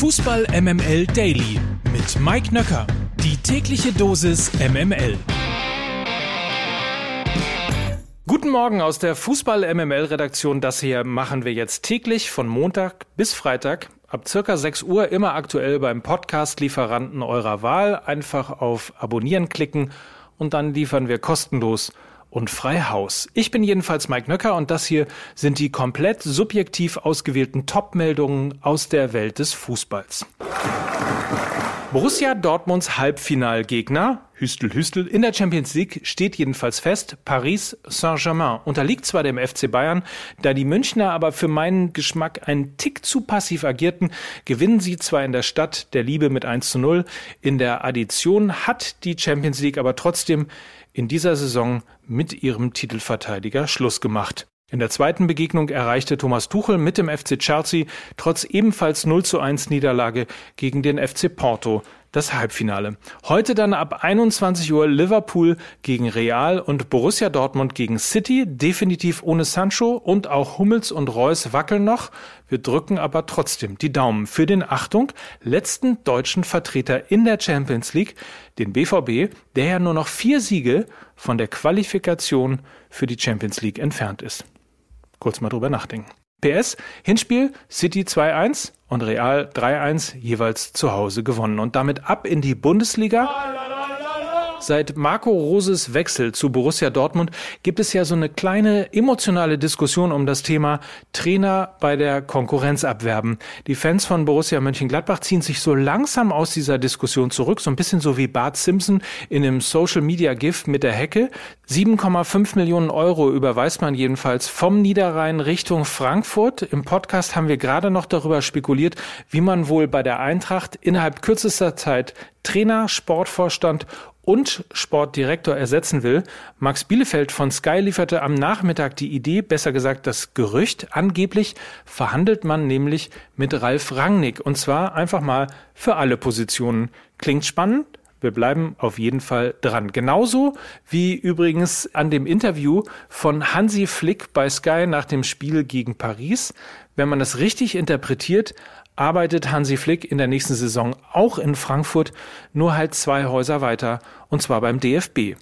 Fußball MML Daily mit Mike Nöcker. Die tägliche Dosis MML. Guten Morgen aus der Fußball MML Redaktion. Das hier machen wir jetzt täglich von Montag bis Freitag ab circa 6 Uhr immer aktuell beim Podcast Lieferanten eurer Wahl. Einfach auf Abonnieren klicken und dann liefern wir kostenlos und frei Haus. Ich bin jedenfalls Mike Nöcker und das hier sind die komplett subjektiv ausgewählten Top-Meldungen aus der Welt des Fußballs. Borussia Dortmunds Halbfinalgegner, Hüstel Hüstel, in der Champions League steht jedenfalls fest, Paris Saint-Germain unterliegt zwar dem FC Bayern, da die Münchner aber für meinen Geschmack einen Tick zu passiv agierten, gewinnen sie zwar in der Stadt der Liebe mit 1 zu 0, in der Addition hat die Champions League aber trotzdem in dieser Saison mit ihrem Titelverteidiger Schluss gemacht. In der zweiten Begegnung erreichte Thomas Tuchel mit dem FC Chelsea trotz ebenfalls 0 zu 1 Niederlage gegen den FC Porto das Halbfinale. Heute dann ab 21 Uhr Liverpool gegen Real und Borussia Dortmund gegen City, definitiv ohne Sancho und auch Hummels und Reus wackeln noch. Wir drücken aber trotzdem die Daumen für den Achtung letzten deutschen Vertreter in der Champions League, den BVB, der ja nur noch vier Siege von der Qualifikation für die Champions League entfernt ist kurz mal drüber nachdenken. PS, Hinspiel City 2-1 und Real 3-1 jeweils zu Hause gewonnen und damit ab in die Bundesliga. Seit Marco Roses Wechsel zu Borussia Dortmund gibt es ja so eine kleine emotionale Diskussion um das Thema Trainer bei der Konkurrenz abwerben. Die Fans von Borussia Mönchengladbach ziehen sich so langsam aus dieser Diskussion zurück, so ein bisschen so wie Bart Simpson in einem Social Media Gift mit der Hecke. 7,5 Millionen Euro überweist man jedenfalls vom Niederrhein Richtung Frankfurt. Im Podcast haben wir gerade noch darüber spekuliert, wie man wohl bei der Eintracht innerhalb kürzester Zeit Trainer, Sportvorstand und Sportdirektor ersetzen will. Max Bielefeld von Sky lieferte am Nachmittag die Idee, besser gesagt das Gerücht. Angeblich verhandelt man nämlich mit Ralf Rangnick und zwar einfach mal für alle Positionen. Klingt spannend? Wir bleiben auf jeden Fall dran. Genauso wie übrigens an dem Interview von Hansi Flick bei Sky nach dem Spiel gegen Paris. Wenn man das richtig interpretiert, arbeitet Hansi Flick in der nächsten Saison auch in Frankfurt, nur halt zwei Häuser weiter, und zwar beim DFB.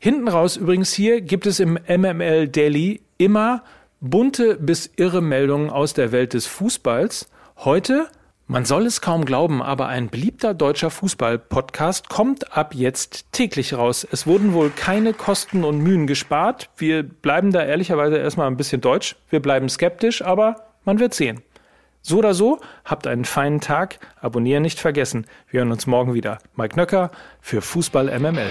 Hinten raus übrigens hier gibt es im MML Daily immer bunte bis irre Meldungen aus der Welt des Fußballs. Heute man soll es kaum glauben, aber ein beliebter deutscher Fußball-Podcast kommt ab jetzt täglich raus. Es wurden wohl keine Kosten und Mühen gespart. Wir bleiben da ehrlicherweise erstmal ein bisschen deutsch. Wir bleiben skeptisch, aber man wird sehen. So oder so, habt einen feinen Tag. Abonnieren nicht vergessen. Wir hören uns morgen wieder. Mike Nöcker für Fußball MML.